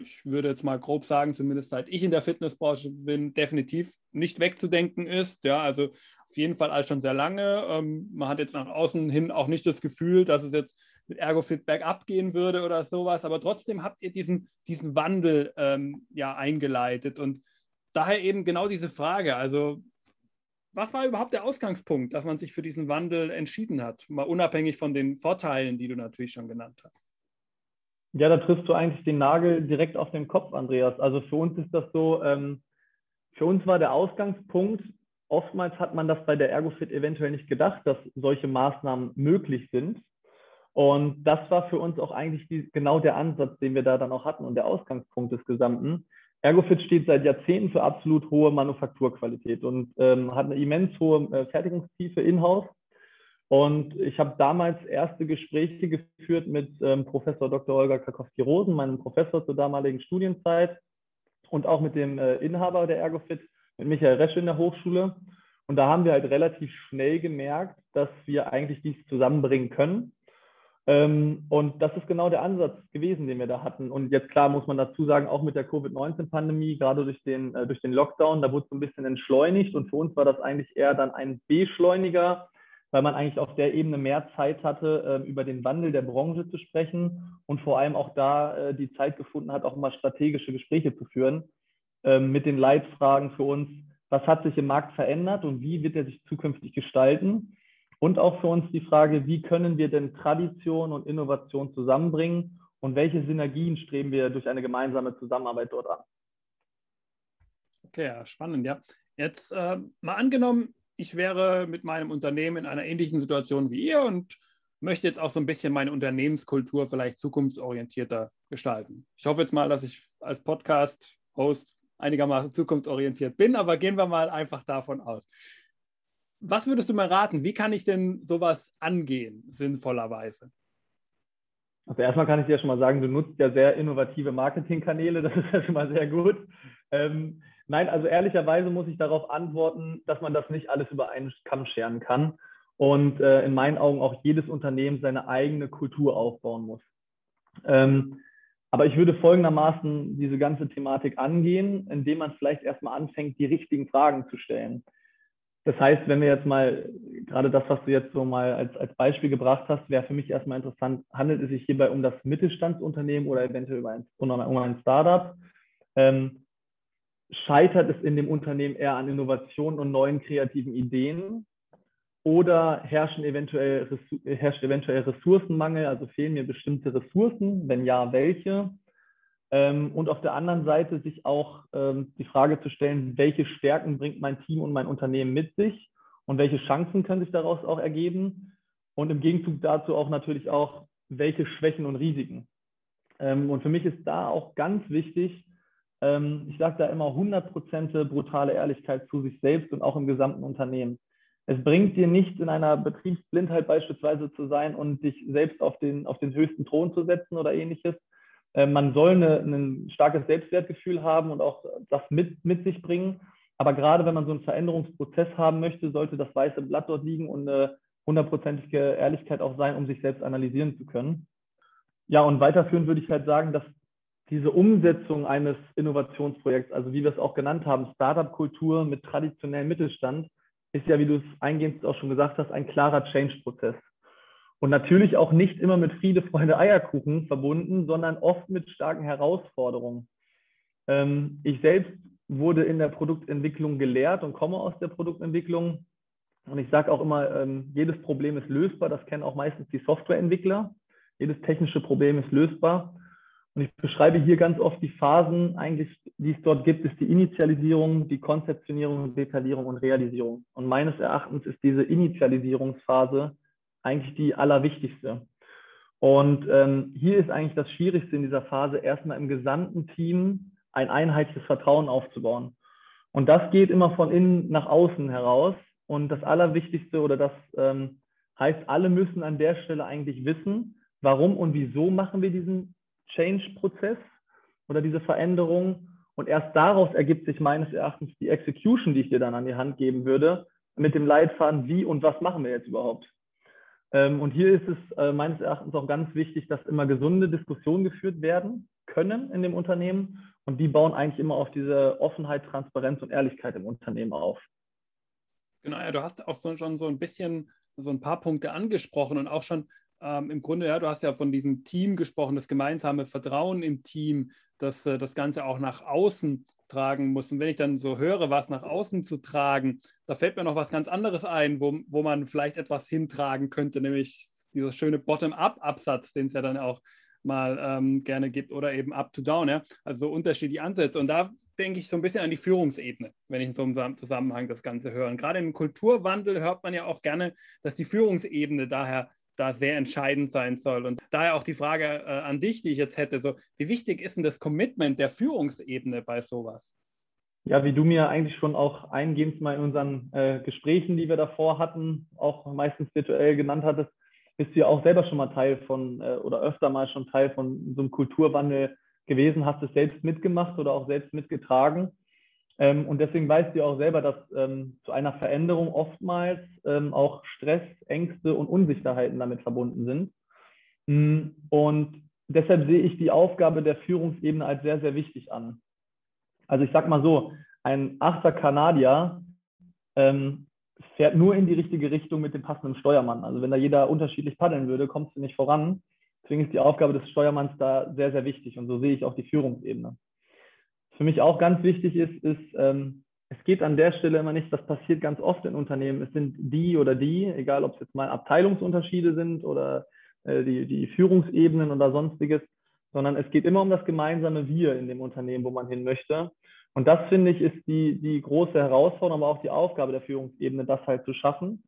ich würde jetzt mal grob sagen, zumindest seit ich in der Fitnessbranche bin, definitiv nicht wegzudenken ist. Ja, also auf jeden Fall alles schon sehr lange. Ähm, man hat jetzt nach außen hin auch nicht das Gefühl, dass es jetzt mit Ergofit bergab gehen würde oder sowas, aber trotzdem habt ihr diesen, diesen Wandel ähm, ja eingeleitet und daher eben genau diese Frage, also was war überhaupt der Ausgangspunkt, dass man sich für diesen Wandel entschieden hat, mal unabhängig von den Vorteilen, die du natürlich schon genannt hast? Ja, da triffst du eigentlich den Nagel direkt auf den Kopf, Andreas. Also für uns ist das so, ähm, für uns war der Ausgangspunkt, oftmals hat man das bei der Ergofit eventuell nicht gedacht, dass solche Maßnahmen möglich sind. Und das war für uns auch eigentlich die, genau der Ansatz, den wir da dann auch hatten und der Ausgangspunkt des Gesamten. Ergofit steht seit Jahrzehnten für absolut hohe Manufakturqualität und ähm, hat eine immens hohe äh, Fertigungstiefe in-house. Und ich habe damals erste Gespräche geführt mit ähm, Professor Dr. Olga Krakowski-Rosen, meinem Professor zur damaligen Studienzeit, und auch mit dem äh, Inhaber der Ergofit, mit Michael Resche in der Hochschule. Und da haben wir halt relativ schnell gemerkt, dass wir eigentlich dies zusammenbringen können. Ähm, und das ist genau der Ansatz gewesen, den wir da hatten. Und jetzt klar muss man dazu sagen, auch mit der Covid-19-Pandemie, gerade durch den, äh, durch den Lockdown, da wurde es so ein bisschen entschleunigt. Und für uns war das eigentlich eher dann ein Beschleuniger, weil man eigentlich auf der Ebene mehr Zeit hatte, äh, über den Wandel der Branche zu sprechen und vor allem auch da äh, die Zeit gefunden hat, auch mal strategische Gespräche zu führen ähm, mit den Leitfragen für uns, was hat sich im Markt verändert und wie wird er sich zukünftig gestalten? Und auch für uns die Frage, wie können wir denn Tradition und Innovation zusammenbringen und welche Synergien streben wir durch eine gemeinsame Zusammenarbeit dort an? Okay, ja, spannend, ja. Jetzt äh, mal angenommen, ich wäre mit meinem Unternehmen in einer ähnlichen Situation wie ihr und möchte jetzt auch so ein bisschen meine Unternehmenskultur vielleicht zukunftsorientierter gestalten. Ich hoffe jetzt mal, dass ich als Podcast-Host einigermaßen zukunftsorientiert bin, aber gehen wir mal einfach davon aus was würdest du mir raten? Wie kann ich denn sowas angehen, sinnvollerweise? Also erstmal kann ich dir schon mal sagen, du nutzt ja sehr innovative Marketingkanäle, das ist ja schon mal sehr gut. Ähm, nein, also ehrlicherweise muss ich darauf antworten, dass man das nicht alles über einen Kamm scheren kann und äh, in meinen Augen auch jedes Unternehmen seine eigene Kultur aufbauen muss. Ähm, aber ich würde folgendermaßen diese ganze Thematik angehen, indem man vielleicht erstmal anfängt, die richtigen Fragen zu stellen. Das heißt, wenn wir jetzt mal, gerade das, was du jetzt so mal als, als Beispiel gebracht hast, wäre für mich erstmal interessant, handelt es sich hierbei um das Mittelstandsunternehmen oder eventuell um ein, um ein Startup? Ähm, scheitert es in dem Unternehmen eher an Innovationen und neuen kreativen Ideen? Oder herrschen eventuell, herrscht eventuell Ressourcenmangel, also fehlen mir bestimmte Ressourcen? Wenn ja, welche? Ähm, und auf der anderen Seite sich auch ähm, die Frage zu stellen, welche Stärken bringt mein Team und mein Unternehmen mit sich und welche Chancen können sich daraus auch ergeben? Und im Gegenzug dazu auch natürlich auch, welche Schwächen und Risiken. Ähm, und für mich ist da auch ganz wichtig, ich sage da immer 100% brutale Ehrlichkeit zu sich selbst und auch im gesamten Unternehmen. Es bringt dir nichts, in einer Betriebsblindheit beispielsweise zu sein und dich selbst auf den, auf den höchsten Thron zu setzen oder ähnliches. Äh, man soll eine, ein starkes Selbstwertgefühl haben und auch das mit, mit sich bringen. Aber gerade wenn man so einen Veränderungsprozess haben möchte, sollte das weiße Blatt dort liegen und eine hundertprozentige Ehrlichkeit auch sein, um sich selbst analysieren zu können. Ja, und weiterführend würde ich halt sagen, dass diese Umsetzung eines Innovationsprojekts, also wie wir es auch genannt haben, Startup-Kultur mit traditionellem Mittelstand, ist ja, wie du es eingehend auch schon gesagt hast, ein klarer Change-Prozess. Und natürlich auch nicht immer mit Friede, Freunde, Eierkuchen verbunden, sondern oft mit starken Herausforderungen. Ähm, ich selbst wurde in der Produktentwicklung gelehrt und komme aus der Produktentwicklung. Und ich sage auch immer, ähm, jedes Problem ist lösbar. Das kennen auch meistens die Softwareentwickler. Jedes technische Problem ist lösbar. Und ich beschreibe hier ganz oft die Phasen, eigentlich, die es dort gibt, ist die Initialisierung, die Konzeptionierung, Detaillierung und Realisierung. Und meines Erachtens ist diese Initialisierungsphase eigentlich die allerwichtigste. Und ähm, hier ist eigentlich das Schwierigste in dieser Phase, erstmal im gesamten Team ein einheitliches Vertrauen aufzubauen. Und das geht immer von innen nach außen heraus. Und das Allerwichtigste oder das ähm, heißt, alle müssen an der Stelle eigentlich wissen, warum und wieso machen wir diesen Change-Prozess oder diese Veränderung. Und erst daraus ergibt sich meines Erachtens die Execution, die ich dir dann an die Hand geben würde, mit dem Leitfaden, wie und was machen wir jetzt überhaupt. Ähm, und hier ist es äh, meines Erachtens auch ganz wichtig, dass immer gesunde Diskussionen geführt werden können in dem Unternehmen. Und die bauen eigentlich immer auf diese Offenheit, Transparenz und Ehrlichkeit im Unternehmen auf. Genau, ja, du hast auch so, schon so ein bisschen so ein paar Punkte angesprochen und auch schon ähm, im Grunde, ja, du hast ja von diesem Team gesprochen, das gemeinsame Vertrauen im Team, dass äh, das Ganze auch nach außen tragen muss. Und wenn ich dann so höre, was nach außen zu tragen, da fällt mir noch was ganz anderes ein, wo, wo man vielleicht etwas hintragen könnte, nämlich dieser schöne Bottom-up-Absatz, den es ja dann auch mal ähm, gerne gibt oder eben up-to-down, ja? also unterschiedliche Ansätze. Und da denke ich so ein bisschen an die Führungsebene, wenn ich in so einem Zusammenhang das Ganze höre. Und gerade im Kulturwandel hört man ja auch gerne, dass die Führungsebene daher da sehr entscheidend sein soll. Und daher auch die Frage äh, an dich, die ich jetzt hätte, so, wie wichtig ist denn das Commitment der Führungsebene bei sowas? Ja, wie du mir eigentlich schon auch eingehend mal in unseren äh, Gesprächen, die wir davor hatten, auch meistens virtuell genannt hattest, bist du ja auch selber schon mal Teil von äh, oder öfter mal schon Teil von so einem Kulturwandel gewesen, hast es selbst mitgemacht oder auch selbst mitgetragen. Ähm, und deswegen weißt du auch selber, dass ähm, zu einer Veränderung oftmals ähm, auch Stress, Ängste und Unsicherheiten damit verbunden sind. Mm, und deshalb sehe ich die Aufgabe der Führungsebene als sehr, sehr wichtig an. Also ich sage mal so, ein achter Kanadier ähm, fährt nur in die richtige Richtung mit dem passenden Steuermann. Also wenn da jeder unterschiedlich paddeln würde, kommst du nicht voran. Deswegen ist die Aufgabe des Steuermanns da sehr, sehr wichtig. Und so sehe ich auch die Führungsebene für mich auch ganz wichtig ist, ist, ähm, es geht an der Stelle immer nicht, das passiert ganz oft in Unternehmen, es sind die oder die, egal ob es jetzt mal Abteilungsunterschiede sind oder äh, die, die Führungsebenen oder sonstiges, sondern es geht immer um das gemeinsame Wir in dem Unternehmen, wo man hin möchte. Und das, finde ich, ist die, die große Herausforderung, aber auch die Aufgabe der Führungsebene, das halt zu schaffen.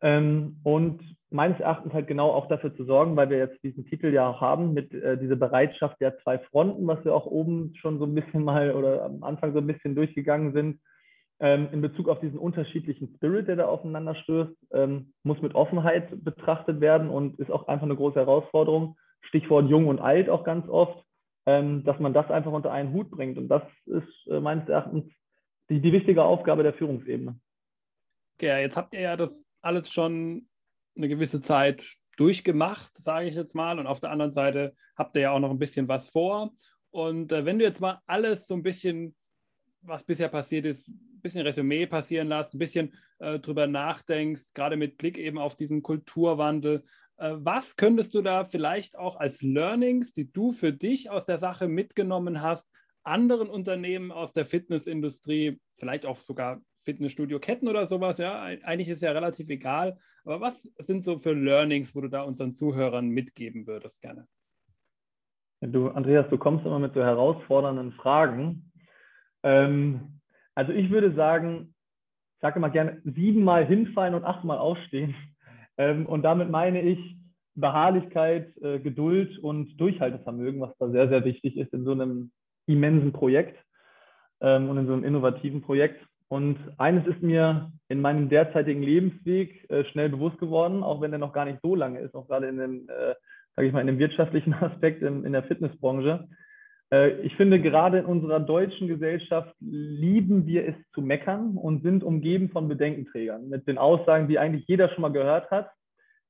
Ähm, und meines Erachtens halt genau auch dafür zu sorgen, weil wir jetzt diesen Titel ja auch haben, mit äh, dieser Bereitschaft der zwei Fronten, was wir auch oben schon so ein bisschen mal oder am Anfang so ein bisschen durchgegangen sind, ähm, in Bezug auf diesen unterschiedlichen Spirit, der da aufeinander stößt, ähm, muss mit Offenheit betrachtet werden und ist auch einfach eine große Herausforderung. Stichwort jung und alt auch ganz oft, ähm, dass man das einfach unter einen Hut bringt. Und das ist äh, meines Erachtens die, die wichtige Aufgabe der Führungsebene. Okay, jetzt habt ihr ja das alles schon eine gewisse Zeit durchgemacht, sage ich jetzt mal. Und auf der anderen Seite habt ihr ja auch noch ein bisschen was vor. Und äh, wenn du jetzt mal alles so ein bisschen, was bisher passiert ist, ein bisschen Resümee passieren lässt, ein bisschen äh, drüber nachdenkst, gerade mit Blick eben auf diesen Kulturwandel, äh, was könntest du da vielleicht auch als Learnings, die du für dich aus der Sache mitgenommen hast, anderen Unternehmen aus der Fitnessindustrie, vielleicht auch sogar Fitnessstudio-Ketten oder sowas, ja, eigentlich ist ja relativ egal. Aber was sind so für Learnings, wo du da unseren Zuhörern mitgeben würdest gerne? Du, Andreas, du kommst immer mit so herausfordernden Fragen. Ähm, also ich würde sagen, ich sage immer gerne, siebenmal hinfallen und achtmal aufstehen. Ähm, und damit meine ich Beharrlichkeit, äh, Geduld und Durchhaltevermögen, was da sehr, sehr wichtig ist in so einem immensen Projekt ähm, und in so einem innovativen Projekt. Und eines ist mir in meinem derzeitigen Lebensweg äh, schnell bewusst geworden, auch wenn der noch gar nicht so lange ist, auch gerade in dem, äh, sage ich mal, in dem wirtschaftlichen Aspekt in, in der Fitnessbranche. Äh, ich finde, gerade in unserer deutschen Gesellschaft lieben wir es zu meckern und sind umgeben von Bedenkenträgern mit den Aussagen, die eigentlich jeder schon mal gehört hat.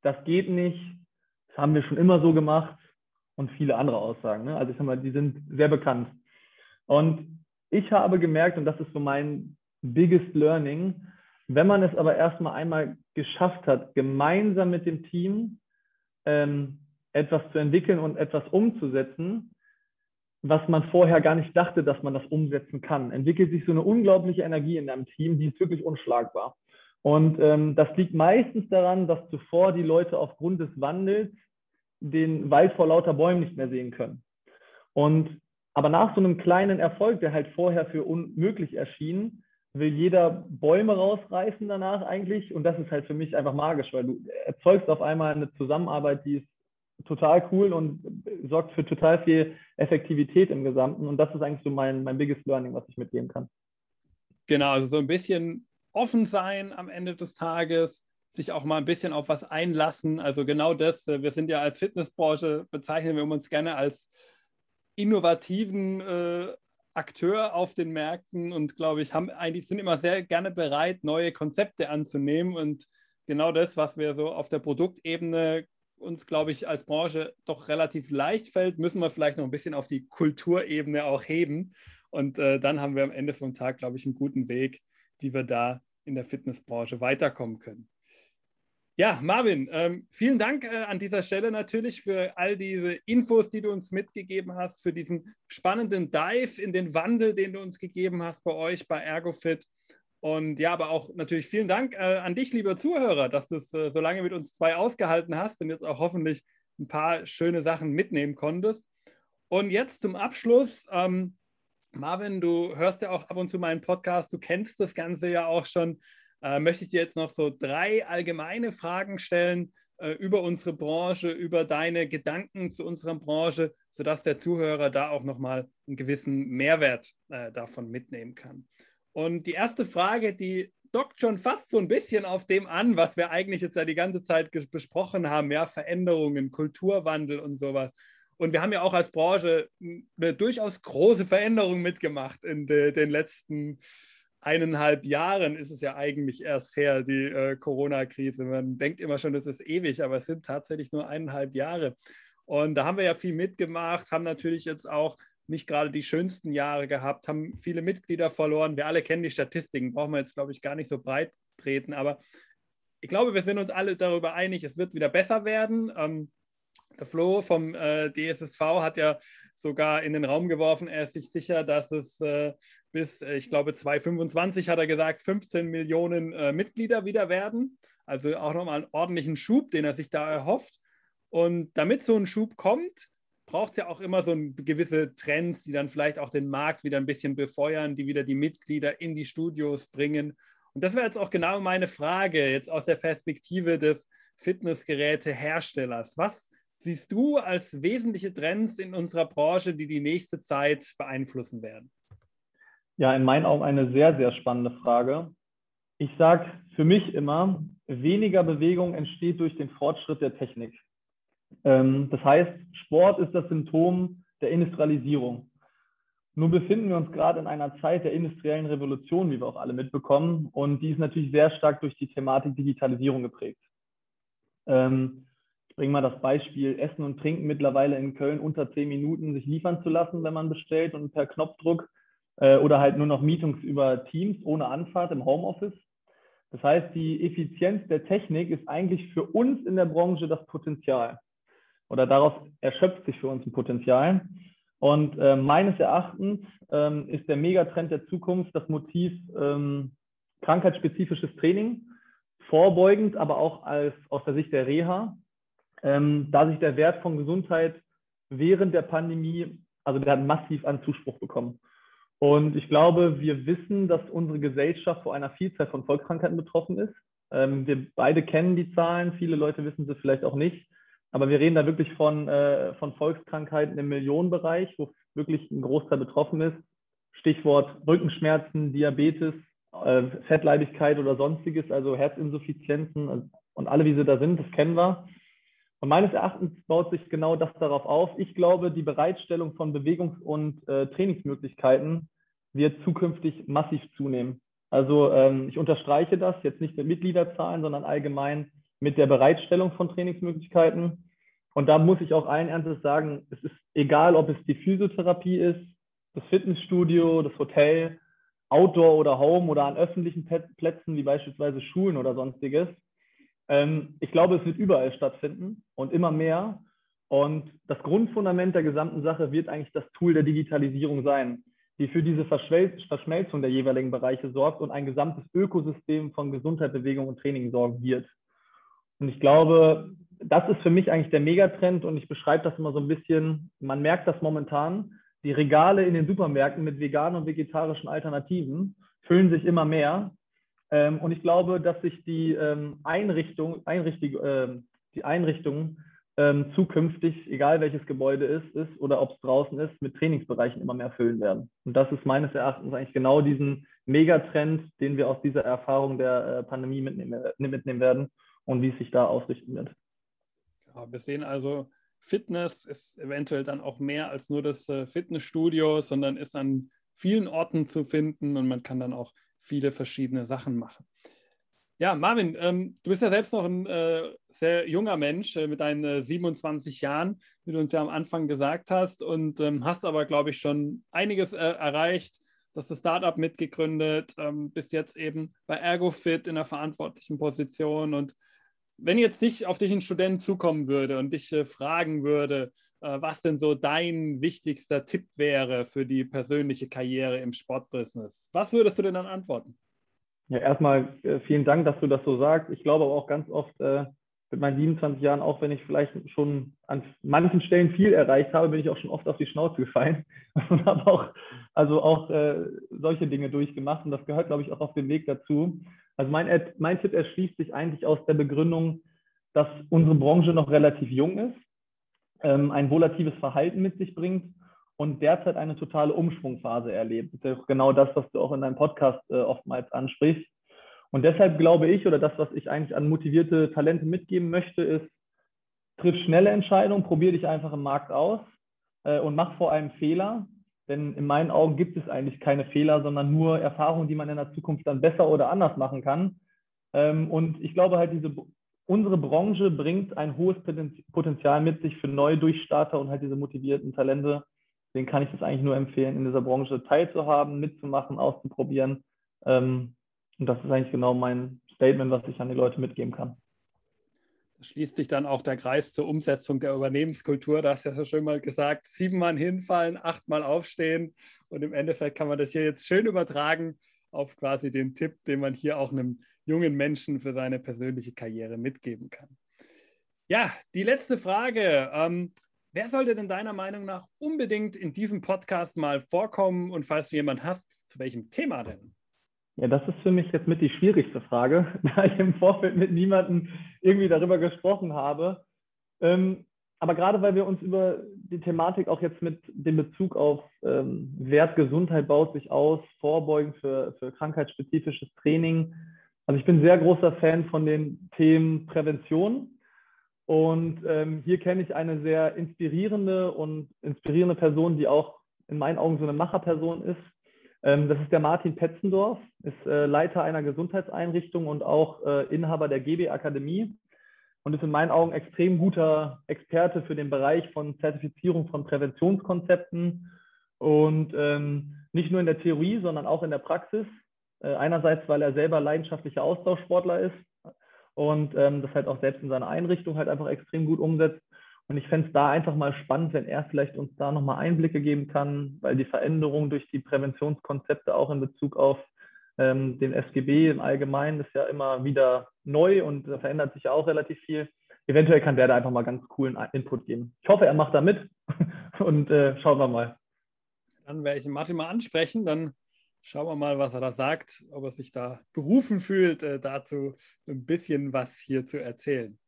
Das geht nicht, das haben wir schon immer so gemacht und viele andere Aussagen. Ne? Also ich sag mal, die sind sehr bekannt. Und ich habe gemerkt, und das ist so mein biggest learning. Wenn man es aber erstmal einmal geschafft hat, gemeinsam mit dem Team ähm, etwas zu entwickeln und etwas umzusetzen, was man vorher gar nicht dachte, dass man das umsetzen kann, entwickelt sich so eine unglaubliche Energie in einem Team, die ist wirklich unschlagbar. Und ähm, das liegt meistens daran, dass zuvor die Leute aufgrund des Wandels den Wald vor lauter Bäumen nicht mehr sehen können. Und aber nach so einem kleinen Erfolg, der halt vorher für unmöglich erschien, will jeder Bäume rausreißen danach eigentlich. Und das ist halt für mich einfach magisch, weil du erzeugst auf einmal eine Zusammenarbeit, die ist total cool und sorgt für total viel Effektivität im Gesamten. Und das ist eigentlich so mein, mein biggest learning, was ich mitgeben kann. Genau, also so ein bisschen offen sein am Ende des Tages, sich auch mal ein bisschen auf was einlassen. Also genau das, äh, wir sind ja als Fitnessbranche, bezeichnen wir uns gerne als innovativen äh, Akteur auf den Märkten und glaube ich, haben eigentlich sind immer sehr gerne bereit, neue Konzepte anzunehmen. Und genau das, was wir so auf der Produktebene uns, glaube ich, als Branche doch relativ leicht fällt, müssen wir vielleicht noch ein bisschen auf die Kulturebene auch heben. Und äh, dann haben wir am Ende vom Tag, glaube ich, einen guten Weg, wie wir da in der Fitnessbranche weiterkommen können. Ja, Marvin, ähm, vielen Dank äh, an dieser Stelle natürlich für all diese Infos, die du uns mitgegeben hast, für diesen spannenden Dive in den Wandel, den du uns gegeben hast bei euch bei Ergofit. Und ja, aber auch natürlich vielen Dank äh, an dich, lieber Zuhörer, dass du es äh, so lange mit uns zwei ausgehalten hast und jetzt auch hoffentlich ein paar schöne Sachen mitnehmen konntest. Und jetzt zum Abschluss, ähm, Marvin, du hörst ja auch ab und zu meinen Podcast, du kennst das Ganze ja auch schon äh, möchte ich dir jetzt noch so drei allgemeine Fragen stellen äh, über unsere Branche, über deine Gedanken zu unserer Branche, sodass der Zuhörer da auch nochmal einen gewissen Mehrwert äh, davon mitnehmen kann. Und die erste Frage, die dockt schon fast so ein bisschen auf dem an, was wir eigentlich jetzt ja die ganze Zeit besprochen haben, ja, Veränderungen, Kulturwandel und sowas. Und wir haben ja auch als Branche eine durchaus große Veränderung mitgemacht in de, den letzten Jahren eineinhalb Jahren ist es ja eigentlich erst her, die äh, Corona-Krise. Man denkt immer schon, das ist ewig, aber es sind tatsächlich nur eineinhalb Jahre. Und da haben wir ja viel mitgemacht, haben natürlich jetzt auch nicht gerade die schönsten Jahre gehabt, haben viele Mitglieder verloren. Wir alle kennen die Statistiken, brauchen wir jetzt, glaube ich, gar nicht so breit treten. Aber ich glaube, wir sind uns alle darüber einig, es wird wieder besser werden. Ähm, der Flo vom äh, DSSV hat ja sogar in den Raum geworfen, er ist sich sicher, dass es äh, bis, äh, ich glaube, 2025 hat er gesagt, 15 Millionen äh, Mitglieder wieder werden. Also auch nochmal einen ordentlichen Schub, den er sich da erhofft. Und damit so ein Schub kommt, braucht es ja auch immer so ein, gewisse Trends, die dann vielleicht auch den Markt wieder ein bisschen befeuern, die wieder die Mitglieder in die Studios bringen. Und das wäre jetzt auch genau meine Frage, jetzt aus der Perspektive des Fitnessgeräteherstellers. Was siehst du als wesentliche Trends in unserer Branche, die die nächste Zeit beeinflussen werden? Ja, in meinen Augen eine sehr, sehr spannende Frage. Ich sage für mich immer, weniger Bewegung entsteht durch den Fortschritt der Technik. Ähm, das heißt, Sport ist das Symptom der Industrialisierung. Nun befinden wir uns gerade in einer Zeit der industriellen Revolution, wie wir auch alle mitbekommen, und die ist natürlich sehr stark durch die Thematik Digitalisierung geprägt. Ähm, ich bringe mal das Beispiel, Essen und Trinken mittlerweile in Köln unter zehn Minuten sich liefern zu lassen, wenn man bestellt und per Knopfdruck oder halt nur noch Meetings über Teams ohne Anfahrt im Homeoffice. Das heißt, die Effizienz der Technik ist eigentlich für uns in der Branche das Potenzial oder daraus erschöpft sich für uns ein Potenzial. Und äh, meines Erachtens ähm, ist der Megatrend der Zukunft das Motiv ähm, krankheitsspezifisches Training, vorbeugend, aber auch als, aus der Sicht der Reha, ähm, da sich der Wert von Gesundheit während der Pandemie, also der hat massiv an Zuspruch bekommen. Und ich glaube, wir wissen, dass unsere Gesellschaft vor einer Vielzahl von Volkskrankheiten betroffen ist. Ähm, wir beide kennen die Zahlen, viele Leute wissen sie vielleicht auch nicht. Aber wir reden da wirklich von, äh, von Volkskrankheiten im Millionenbereich, wo wirklich ein Großteil betroffen ist. Stichwort Rückenschmerzen, Diabetes, äh, Fettleibigkeit oder sonstiges, also Herzinsuffizienzen und alle, wie sie da sind, das kennen wir. Und meines Erachtens baut sich genau das darauf auf. Ich glaube, die Bereitstellung von Bewegungs- und äh, Trainingsmöglichkeiten wird zukünftig massiv zunehmen. Also ähm, ich unterstreiche das jetzt nicht mit Mitgliederzahlen, sondern allgemein mit der Bereitstellung von Trainingsmöglichkeiten. Und da muss ich auch allen Ernstes sagen, es ist egal, ob es die Physiotherapie ist, das Fitnessstudio, das Hotel, Outdoor oder Home oder an öffentlichen Plätzen wie beispielsweise Schulen oder sonstiges. Ähm, ich glaube, es wird überall stattfinden und immer mehr. Und das Grundfundament der gesamten Sache wird eigentlich das Tool der Digitalisierung sein, die für diese Verschmelzung der jeweiligen Bereiche sorgt und ein gesamtes Ökosystem von Gesundheit, Bewegung und Training sorgen wird. Und ich glaube, das ist für mich eigentlich der Megatrend und ich beschreibe das immer so ein bisschen. Man merkt das momentan. Die Regale in den Supermärkten mit veganen und vegetarischen Alternativen füllen sich immer mehr. Ähm, und ich glaube, dass sich die ähm, Einrichtung, Einrichtung, äh, die Einrichtungen ähm, zukünftig, egal welches Gebäude es ist oder ob es draußen ist, mit Trainingsbereichen immer mehr füllen werden. Und das ist meines Erachtens eigentlich genau diesen Megatrend, den wir aus dieser Erfahrung der äh, Pandemie mitnehmen, mitnehmen werden und wie es sich da ausrichten wird. Ja, wir sehen also, Fitness ist eventuell dann auch mehr als nur das äh, Fitnessstudio, sondern ist an vielen Orten zu finden und man kann dann auch viele verschiedene Sachen machen. Ja, Marvin, ähm, du bist ja selbst noch ein äh, sehr junger Mensch äh, mit deinen äh, 27 Jahren, wie du uns ja am Anfang gesagt hast, und ähm, hast aber, glaube ich, schon einiges äh, erreicht. Du hast das Startup mitgegründet, ähm, bist jetzt eben bei ErgoFit in einer verantwortlichen Position und wenn jetzt nicht auf dich ein Student zukommen würde und dich äh, fragen würde, äh, was denn so dein wichtigster Tipp wäre für die persönliche Karriere im Sportbusiness, was würdest du denn dann antworten? Ja, erstmal äh, vielen Dank, dass du das so sagst. Ich glaube aber auch ganz oft mit meinen 27 Jahren, auch wenn ich vielleicht schon an manchen Stellen viel erreicht habe, bin ich auch schon oft auf die Schnauze gefallen und habe auch also auch solche Dinge durchgemacht und das gehört, glaube ich, auch auf dem Weg dazu. Also mein, mein Tipp erschließt sich eigentlich aus der Begründung, dass unsere Branche noch relativ jung ist, ähm, ein volatives Verhalten mit sich bringt und derzeit eine totale Umschwungphase erlebt. Das ist ja genau das, was du auch in deinem Podcast äh, oftmals ansprichst. Und deshalb glaube ich, oder das, was ich eigentlich an motivierte Talente mitgeben möchte, ist, triff schnelle Entscheidungen, probier dich einfach im Markt aus äh, und mach vor allem Fehler, denn in meinen Augen gibt es eigentlich keine Fehler, sondern nur Erfahrungen, die man in der Zukunft dann besser oder anders machen kann. Ähm, und ich glaube halt, diese, unsere Branche bringt ein hohes Potenzial mit sich für neue Durchstarter und halt diese motivierten Talente. Den kann ich das eigentlich nur empfehlen, in dieser Branche teilzuhaben, mitzumachen, auszuprobieren. Ähm, und das ist eigentlich genau mein Statement, was ich an die Leute mitgeben kann. Schließt sich dann auch der Kreis zur Umsetzung der Übernehmenskultur. Da hast du ja schon mal gesagt, siebenmal hinfallen, achtmal aufstehen. Und im Endeffekt kann man das hier jetzt schön übertragen auf quasi den Tipp, den man hier auch einem jungen Menschen für seine persönliche Karriere mitgeben kann. Ja, die letzte Frage. Ähm, wer sollte denn deiner Meinung nach unbedingt in diesem Podcast mal vorkommen? Und falls du jemand hast, zu welchem Thema denn? Ja, das ist für mich jetzt mit die schwierigste Frage, da ich im Vorfeld mit niemandem irgendwie darüber gesprochen habe. Ähm, aber gerade weil wir uns über die Thematik auch jetzt mit dem Bezug auf ähm, Wert baut sich aus, Vorbeugen für, für krankheitsspezifisches Training. Also ich bin sehr großer Fan von den Themen Prävention. Und ähm, hier kenne ich eine sehr inspirierende und inspirierende Person, die auch in meinen Augen so eine Macherperson ist, das ist der Martin Petzendorf, ist äh, Leiter einer Gesundheitseinrichtung und auch äh, Inhaber der GB Akademie und ist in meinen Augen extrem guter Experte für den Bereich von Zertifizierung von Präventionskonzepten und ähm, nicht nur in der Theorie, sondern auch in der Praxis. Äh, einerseits, weil er selber leidenschaftlicher Austauschsportler ist und ähm, das halt auch selbst in seiner Einrichtung halt einfach extrem gut umsetzt Und ich fände es da einfach mal spannend, wenn er vielleicht uns da nochmal Einblicke geben kann, weil die Veränderung durch die Präventionskonzepte auch in Bezug auf ähm, den SGB im Allgemeinen ist ja immer wieder neu und da verändert sich ja auch relativ viel. Eventuell kann der da einfach mal ganz coolen Input geben. Ich hoffe, er macht da mit und äh, schauen wir mal. Dann werde ich Martin mal ansprechen, dann schauen wir mal, was er da sagt, ob er sich da berufen fühlt, äh, dazu ein bisschen was hier zu erzählen.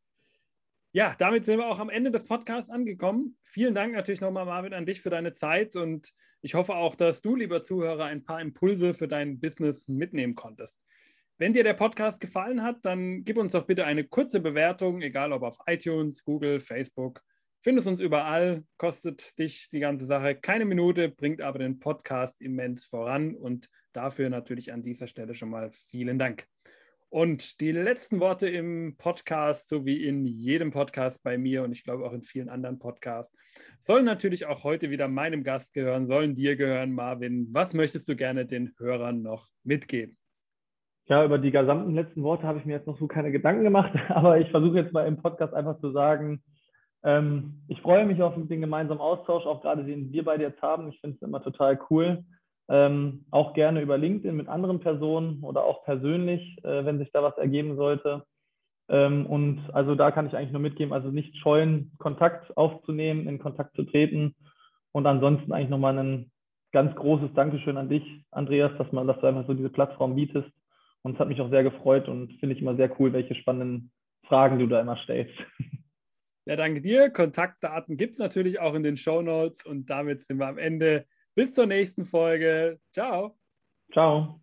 Ja, damit sind wir auch am Ende des Podcasts angekommen. Vielen Dank natürlich nochmal, Marvin, an dich für deine Zeit und ich hoffe auch, dass du, lieber Zuhörer, ein paar Impulse für dein Business mitnehmen konntest. Wenn dir der Podcast gefallen hat, dann gib uns doch bitte eine kurze Bewertung, egal ob auf iTunes, Google, Facebook. Findest uns überall, kostet dich die ganze Sache keine Minute, bringt aber den Podcast immens voran und dafür natürlich an dieser Stelle schon mal vielen Dank. Und die letzten Worte im Podcast, so wie in jedem Podcast bei mir und ich glaube auch in vielen anderen Podcasts, sollen natürlich auch heute wieder meinem Gast gehören, sollen dir gehören, Marvin. Was möchtest du gerne den Hörern noch mitgeben? Ja, über die gesamten letzten Worte habe ich mir jetzt noch so keine Gedanken gemacht, aber ich versuche jetzt mal im Podcast einfach zu sagen, ähm, ich freue mich auf den gemeinsamen Austausch, auch gerade den wir beide jetzt haben. Ich finde es immer total cool. Ähm, auch gerne über LinkedIn mit anderen Personen oder auch persönlich, äh, wenn sich da was ergeben sollte. Ähm, und also da kann ich eigentlich nur mitgeben, also nicht scheuen, Kontakt aufzunehmen, in Kontakt zu treten. Und ansonsten eigentlich nochmal ein ganz großes Dankeschön an dich, Andreas, dass, man, dass du einfach so diese Plattform bietest. Und es hat mich auch sehr gefreut und finde ich immer sehr cool, welche spannenden Fragen du da immer stellst. Ja, danke dir. Kontaktdaten gibt es natürlich auch in den Show Notes und damit sind wir am Ende bis zur nächsten Folge. Ciao. Ciao.